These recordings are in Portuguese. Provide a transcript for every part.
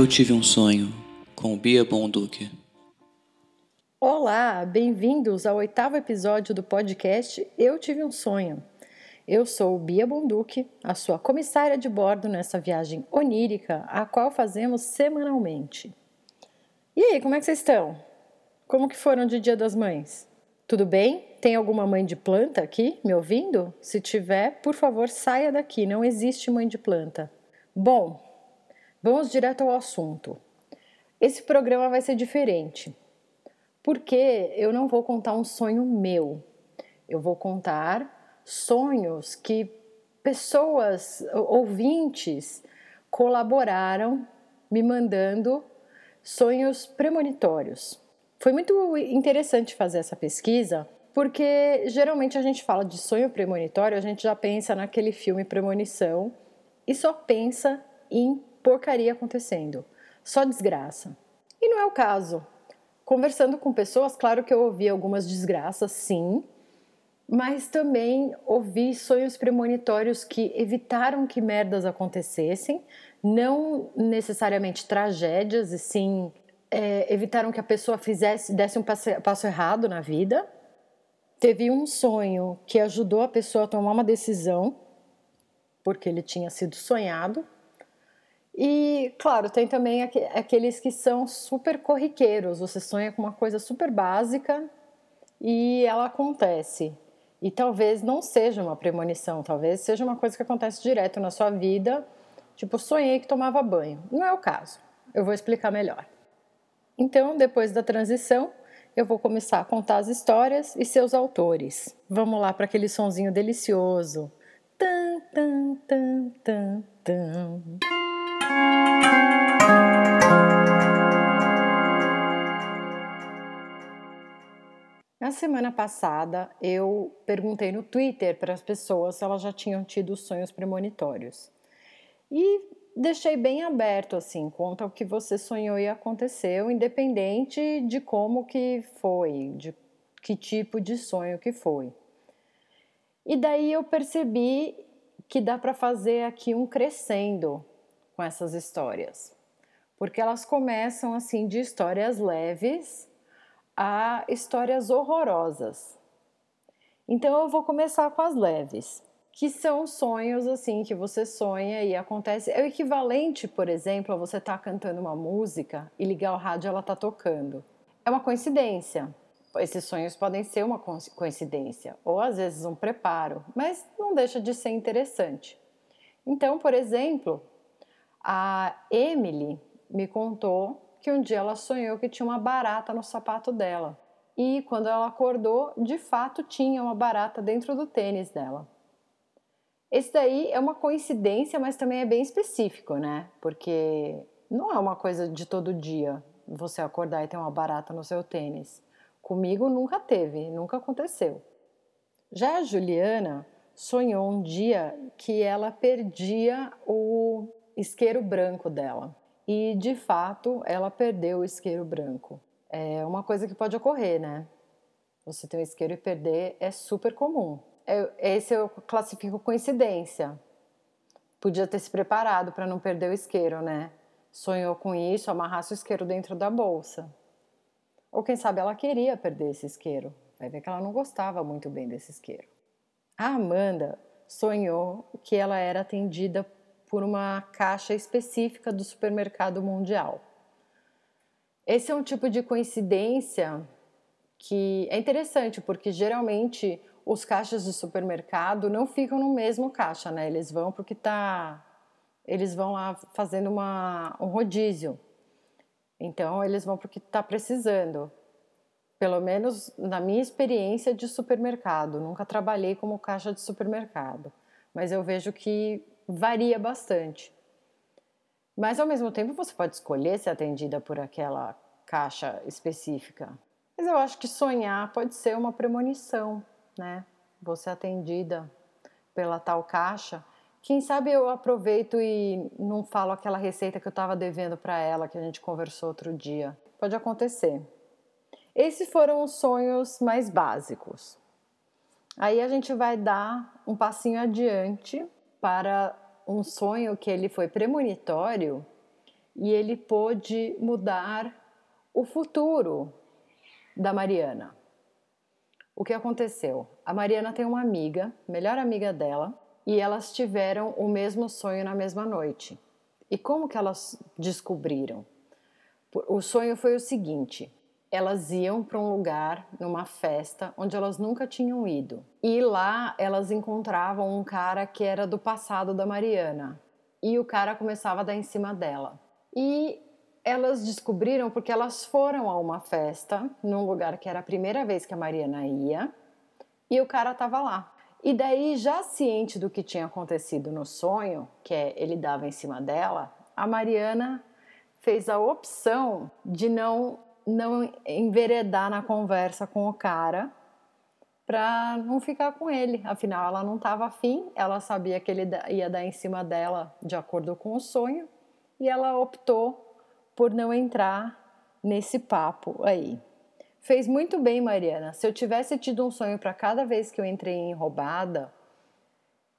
Eu tive um sonho com Bia Bonduque. Olá, bem-vindos ao oitavo episódio do podcast Eu Tive um Sonho. Eu sou Bia Bonduque, a sua comissária de bordo nessa viagem onírica, a qual fazemos semanalmente. E aí, como é que vocês estão? Como que foram de Dia das Mães? Tudo bem? Tem alguma mãe de planta aqui me ouvindo? Se tiver, por favor, saia daqui, não existe mãe de planta. Bom, vamos direto ao assunto. Esse programa vai ser diferente, porque eu não vou contar um sonho meu, eu vou contar sonhos que pessoas, ouvintes, colaboraram me mandando sonhos premonitórios. Foi muito interessante fazer essa pesquisa, porque geralmente a gente fala de sonho premonitório, a gente já pensa naquele filme Premonição e só pensa em porcaria acontecendo, só desgraça. E não é o caso. Conversando com pessoas, claro que eu ouvi algumas desgraças, sim, mas também ouvi sonhos premonitórios que evitaram que merdas acontecessem, não necessariamente tragédias, e sim é, evitaram que a pessoa fizesse, desse um passo, passo errado na vida. Teve um sonho que ajudou a pessoa a tomar uma decisão, porque ele tinha sido sonhado. E, claro, tem também aqueles que são super corriqueiros. Você sonha com uma coisa super básica e ela acontece. E talvez não seja uma premonição, talvez seja uma coisa que acontece direto na sua vida Tipo, sonhei que tomava banho. Não é o caso. Eu vou explicar melhor. Então, depois da transição, eu vou começar a contar as histórias e seus autores. Vamos lá para aquele sonzinho delicioso. Tan, tan, tan, tan, tan. Na semana passada, eu perguntei no Twitter para as pessoas se elas já tinham tido sonhos premonitórios. E deixei bem aberto assim, conta o que você sonhou e aconteceu, independente de como que foi, de que tipo de sonho que foi. E daí eu percebi que dá para fazer aqui um crescendo com essas histórias. Porque elas começam assim de histórias leves a histórias horrorosas. Então eu vou começar com as leves que são sonhos assim que você sonha e acontece. É o equivalente, por exemplo, a você estar tá cantando uma música e ligar o rádio ela tá tocando. É uma coincidência. Esses sonhos podem ser uma coincidência ou às vezes um preparo, mas não deixa de ser interessante. Então, por exemplo, a Emily me contou que um dia ela sonhou que tinha uma barata no sapato dela. E quando ela acordou, de fato tinha uma barata dentro do tênis dela. Esse daí é uma coincidência, mas também é bem específico, né? Porque não é uma coisa de todo dia você acordar e ter uma barata no seu tênis. Comigo nunca teve, nunca aconteceu. Já a Juliana sonhou um dia que ela perdia o isqueiro branco dela. E de fato ela perdeu o isqueiro branco. É uma coisa que pode ocorrer, né? Você ter um isqueiro e perder é super comum esse eu classifico coincidência. Podia ter se preparado para não perder o isqueiro, né? Sonhou com isso, amarrasse o isqueiro dentro da bolsa. Ou quem sabe ela queria perder esse isqueiro. Vai ver que ela não gostava muito bem desse isqueiro. A Amanda sonhou que ela era atendida por uma caixa específica do supermercado mundial. Esse é um tipo de coincidência que é interessante, porque geralmente os caixas de supermercado não ficam no mesmo caixa, né? Eles vão porque tá eles vão lá fazendo uma, um rodízio. Então eles vão porque está precisando. Pelo menos na minha experiência de supermercado, nunca trabalhei como caixa de supermercado, mas eu vejo que varia bastante. Mas ao mesmo tempo você pode escolher ser atendida por aquela caixa específica. Mas eu acho que sonhar pode ser uma premonição né? Você atendida pela tal caixa. Quem sabe eu aproveito e não falo aquela receita que eu estava devendo para ela, que a gente conversou outro dia. Pode acontecer. Esses foram os sonhos mais básicos. Aí a gente vai dar um passinho adiante para um sonho que ele foi premonitório e ele pôde mudar o futuro da Mariana. O que aconteceu? A Mariana tem uma amiga, melhor amiga dela, e elas tiveram o mesmo sonho na mesma noite. E como que elas descobriram? O sonho foi o seguinte: elas iam para um lugar, numa festa, onde elas nunca tinham ido. E lá elas encontravam um cara que era do passado da Mariana. E o cara começava a dar em cima dela. E elas descobriram porque elas foram a uma festa, num lugar que era a primeira vez que a Mariana ia, e o cara estava lá. E daí, já ciente do que tinha acontecido no sonho, que é ele dava em cima dela, a Mariana fez a opção de não não enveredar na conversa com o cara para não ficar com ele. Afinal, ela não estava afim, ela sabia que ele ia dar em cima dela de acordo com o sonho e ela optou por não entrar nesse papo aí. Fez muito bem, Mariana. Se eu tivesse tido um sonho para cada vez que eu entrei em roubada,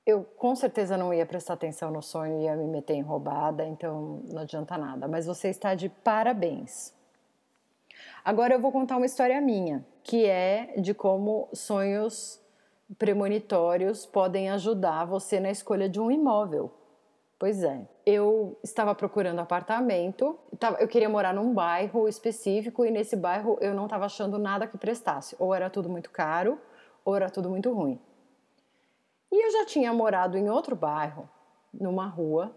eu com certeza não ia prestar atenção no sonho e ia me meter em roubada, então não adianta nada. Mas você está de parabéns. Agora eu vou contar uma história minha, que é de como sonhos premonitórios podem ajudar você na escolha de um imóvel. Pois é, eu estava procurando apartamento, eu queria morar num bairro específico e nesse bairro eu não estava achando nada que prestasse. Ou era tudo muito caro, ou era tudo muito ruim. E eu já tinha morado em outro bairro, numa rua,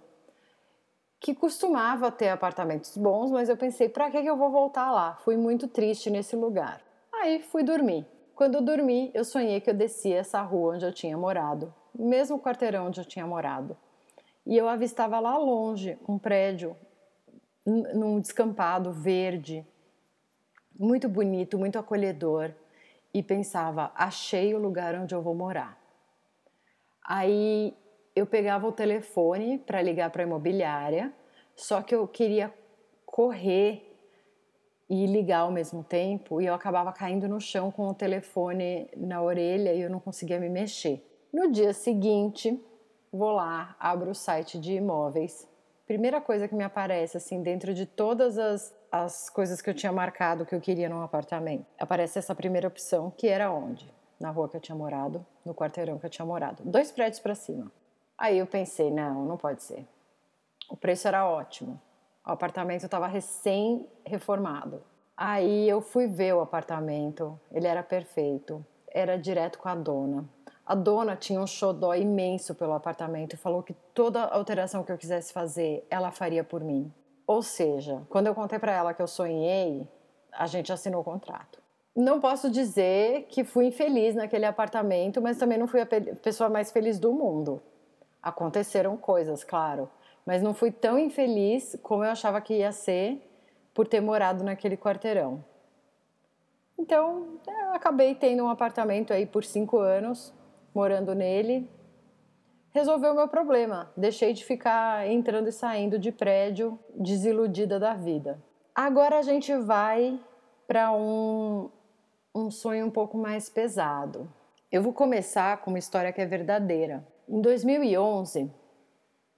que costumava ter apartamentos bons, mas eu pensei, para que, eu vou voltar lá? Fui muito triste nesse lugar. Aí fui dormir. Quando eu dormi, eu sonhei que eu descia essa rua onde eu tinha morado, mesmo quarteirão onde eu tinha morado. E eu avistava lá longe um prédio num descampado verde, muito bonito, muito acolhedor, e pensava: achei o lugar onde eu vou morar. Aí eu pegava o telefone para ligar para a imobiliária, só que eu queria correr e ligar ao mesmo tempo e eu acabava caindo no chão com o telefone na orelha e eu não conseguia me mexer. No dia seguinte, vou lá, abro o site de imóveis. Primeira coisa que me aparece, assim, dentro de todas as, as coisas que eu tinha marcado que eu queria num apartamento, aparece essa primeira opção, que era onde? Na rua que eu tinha morado, no quarteirão que eu tinha morado. Dois prédios para cima. Aí eu pensei, não, não pode ser. O preço era ótimo. O apartamento estava recém-reformado. Aí eu fui ver o apartamento, ele era perfeito, era direto com a dona. A dona tinha um xodó imenso pelo apartamento e falou que toda alteração que eu quisesse fazer, ela faria por mim. Ou seja, quando eu contei para ela que eu sonhei, a gente assinou o contrato. Não posso dizer que fui infeliz naquele apartamento, mas também não fui a pessoa mais feliz do mundo. Aconteceram coisas, claro, mas não fui tão infeliz como eu achava que ia ser por ter morado naquele quarteirão. Então, eu acabei tendo um apartamento aí por cinco anos, morando nele. Resolveu o meu problema. Deixei de ficar entrando e saindo de prédio, desiludida da vida. Agora a gente vai para um, um sonho um pouco mais pesado. Eu vou começar com uma história que é verdadeira. Em 2011,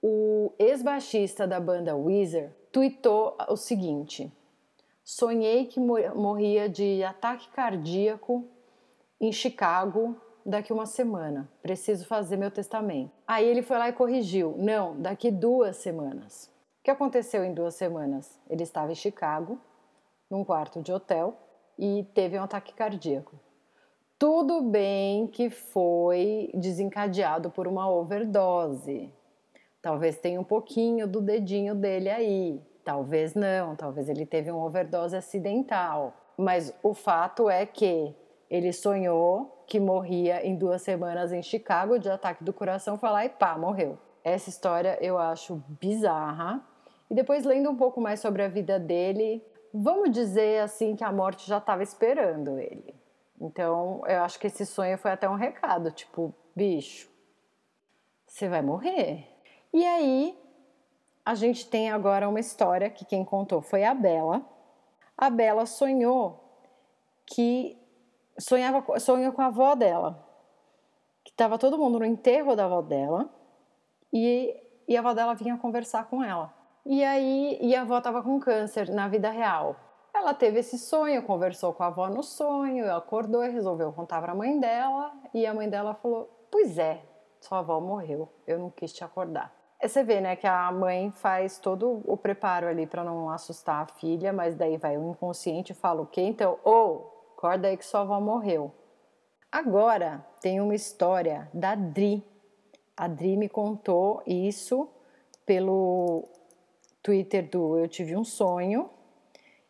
o ex-baixista da banda Weezer tweetou o seguinte: Sonhei que morria de ataque cardíaco em Chicago daqui uma semana. Preciso fazer meu testamento. Aí ele foi lá e corrigiu: Não, daqui duas semanas. O que aconteceu em duas semanas? Ele estava em Chicago, num quarto de hotel, e teve um ataque cardíaco. Tudo bem que foi desencadeado por uma overdose. Talvez tenha um pouquinho do dedinho dele aí, talvez não, talvez ele teve uma overdose acidental. Mas o fato é que ele sonhou que morria em duas semanas em Chicago de ataque do coração, lá e pá, morreu. Essa história eu acho bizarra. E depois, lendo um pouco mais sobre a vida dele, vamos dizer assim que a morte já estava esperando ele. Então, eu acho que esse sonho foi até um recado, tipo, bicho, você vai morrer. E aí, a gente tem agora uma história que quem contou foi a Bela. A Bela sonhou que sonhava sonhou com a avó dela, que estava todo mundo no enterro da avó dela e, e a avó dela vinha conversar com ela. e aí e a avó estava com câncer na vida real. Ela teve esse sonho, conversou com a avó no sonho, acordou e resolveu contar para a mãe dela, e a mãe dela falou: "Pois é, sua avó morreu, eu não quis te acordar". Você vê, né, que a mãe faz todo o preparo ali para não assustar a filha, mas daí vai o inconsciente e fala o quê? Então, ô, oh, acorda aí que sua avó morreu. Agora tem uma história da Dri. A Dri me contou isso pelo Twitter do Eu Tive um Sonho.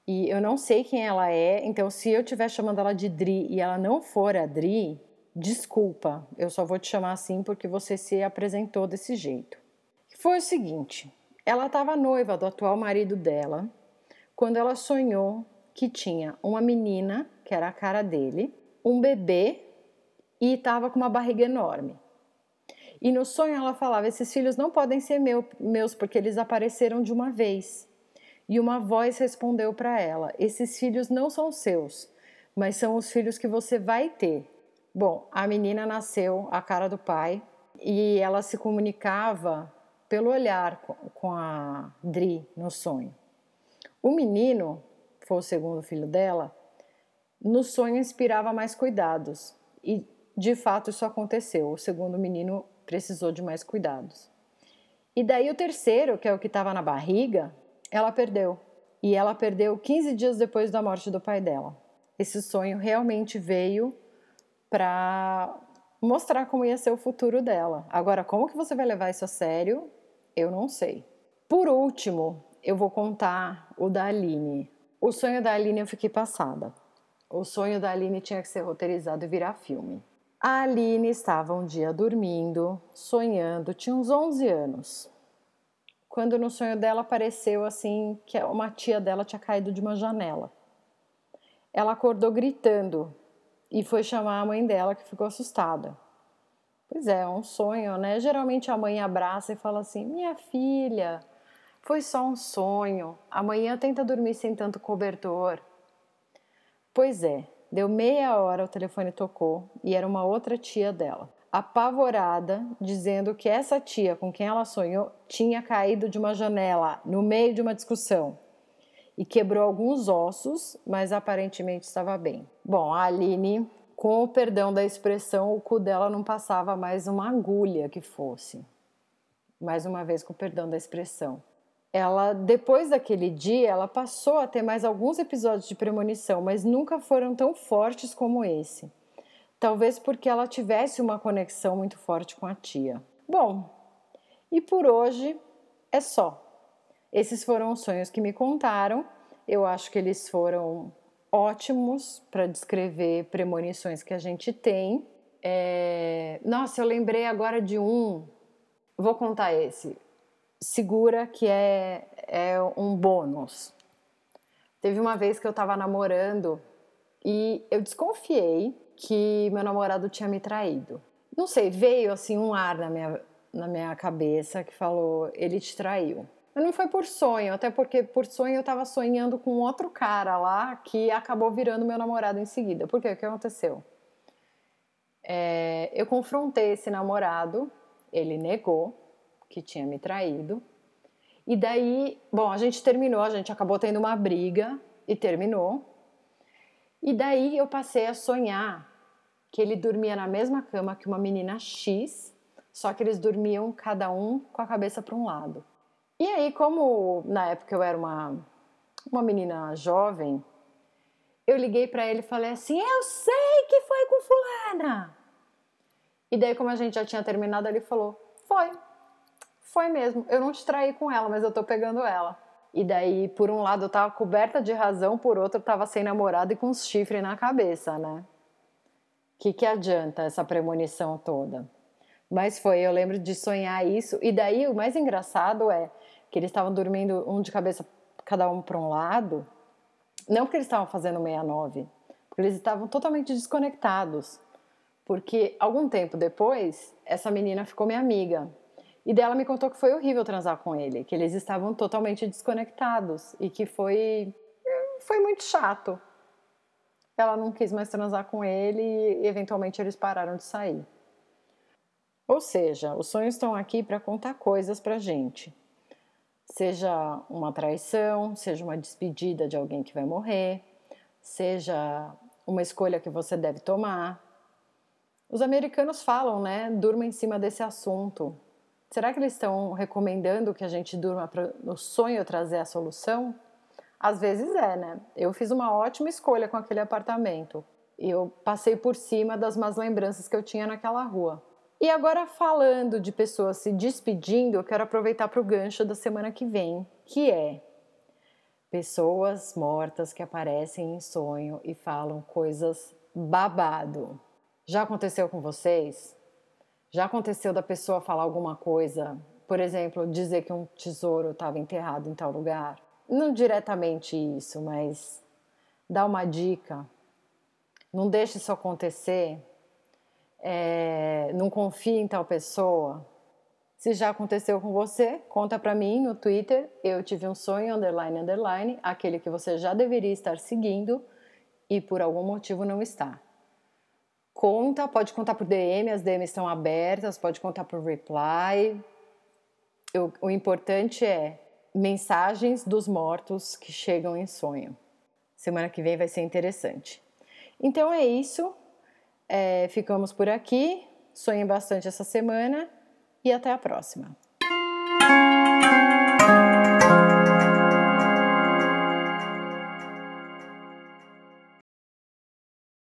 E eu não sei quem ela é, então se eu estiver chamando ela de Dri e ela não for a Dri, desculpa, eu só vou te chamar assim porque você se apresentou desse jeito. Foi o seguinte: ela estava noiva do atual marido dela quando ela sonhou que tinha uma menina, que era a cara dele, um bebê e estava com uma barriga enorme. E no sonho ela falava: Esses filhos não podem ser meu, meus porque eles apareceram de uma vez. E uma voz respondeu para ela: Esses filhos não são seus, mas são os filhos que você vai ter. Bom, a menina nasceu a cara do pai e ela se comunicava pelo olhar com a Dri no sonho. O menino, foi o segundo filho dela, no sonho inspirava mais cuidados e de fato isso aconteceu. O segundo menino precisou de mais cuidados. E daí o terceiro, que é o que estava na barriga, ela perdeu. E ela perdeu 15 dias depois da morte do pai dela. Esse sonho realmente veio para mostrar como ia ser o futuro dela. Agora, como que você vai levar isso a sério? Eu não sei. Por último, eu vou contar o da Aline. O sonho da Aline eu fiquei passada. O sonho da Aline tinha que ser roteirizado e virar filme. A Aline estava um dia dormindo, sonhando, tinha uns 11 anos. Quando no sonho dela apareceu assim que uma tia dela tinha caído de uma janela. Ela acordou gritando e foi chamar a mãe dela que ficou assustada. Pois é, é um sonho, né? Geralmente a mãe abraça e fala assim: Minha filha, foi só um sonho. Amanhã tenta dormir sem tanto cobertor. Pois é, deu meia hora, o telefone tocou e era uma outra tia dela. Apavorada, dizendo que essa tia com quem ela sonhou tinha caído de uma janela no meio de uma discussão e quebrou alguns ossos, mas aparentemente estava bem. Bom, a Aline com o perdão da expressão, o cu dela não passava mais uma agulha que fosse. Mais uma vez, com o perdão da expressão. Ela, depois daquele dia, ela passou a ter mais alguns episódios de premonição, mas nunca foram tão fortes como esse. Talvez porque ela tivesse uma conexão muito forte com a tia. Bom, e por hoje é só. Esses foram os sonhos que me contaram. Eu acho que eles foram ótimos para descrever premonições que a gente tem. É... Nossa, eu lembrei agora de um. Vou contar esse. Segura que é, é um bônus. Teve uma vez que eu estava namorando e eu desconfiei que meu namorado tinha me traído. Não sei, veio assim um ar na minha, na minha cabeça que falou: ele te traiu. Mas não foi por sonho, até porque por sonho eu estava sonhando com outro cara lá que acabou virando meu namorado em seguida. Por quê? O que aconteceu? É, eu confrontei esse namorado, ele negou que tinha me traído. E daí, bom, a gente terminou, a gente acabou tendo uma briga e terminou. E daí eu passei a sonhar que ele dormia na mesma cama que uma menina X, só que eles dormiam cada um com a cabeça para um lado. E aí, como na época eu era uma, uma menina jovem, eu liguei para ele e falei assim: Eu sei que foi com Fulana. E daí, como a gente já tinha terminado, ele falou: Foi, foi mesmo. Eu não te traí com ela, mas eu tô pegando ela. E daí, por um lado, eu tava coberta de razão, por outro, eu tava sem namorado e com os chifres na cabeça, né? Que, que adianta essa premonição toda? Mas foi, eu lembro de sonhar isso. E daí, o mais engraçado é que eles estavam dormindo um de cabeça cada um para um lado, não porque eles estavam fazendo 69, porque eles estavam totalmente desconectados. Porque algum tempo depois, essa menina ficou minha amiga. E dela me contou que foi horrível transar com ele, que eles estavam totalmente desconectados e que foi foi muito chato. Ela não quis mais transar com ele e eventualmente eles pararam de sair. Ou seja, os sonhos estão aqui para contar coisas pra gente Seja uma traição, seja uma despedida de alguém que vai morrer, seja uma escolha que você deve tomar. Os americanos falam, né? Durma em cima desse assunto. Será que eles estão recomendando que a gente durma para o sonho trazer a solução? Às vezes é, né? Eu fiz uma ótima escolha com aquele apartamento. Eu passei por cima das más lembranças que eu tinha naquela rua. E agora, falando de pessoas se despedindo, eu quero aproveitar para o gancho da semana que vem, que é pessoas mortas que aparecem em sonho e falam coisas babado. Já aconteceu com vocês? Já aconteceu da pessoa falar alguma coisa, por exemplo, dizer que um tesouro estava enterrado em tal lugar? Não diretamente isso, mas dá uma dica. Não deixe isso acontecer. É, não confie em tal pessoa. Se já aconteceu com você, conta para mim no Twitter. Eu tive um sonho underline underline, aquele que você já deveria estar seguindo e por algum motivo não está. Conta, pode contar por DM, as DMs estão abertas, pode contar por reply. Eu, o importante é mensagens dos mortos que chegam em sonho. Semana que vem vai ser interessante. Então é isso. É, ficamos por aqui. Sonhem bastante essa semana e até a próxima.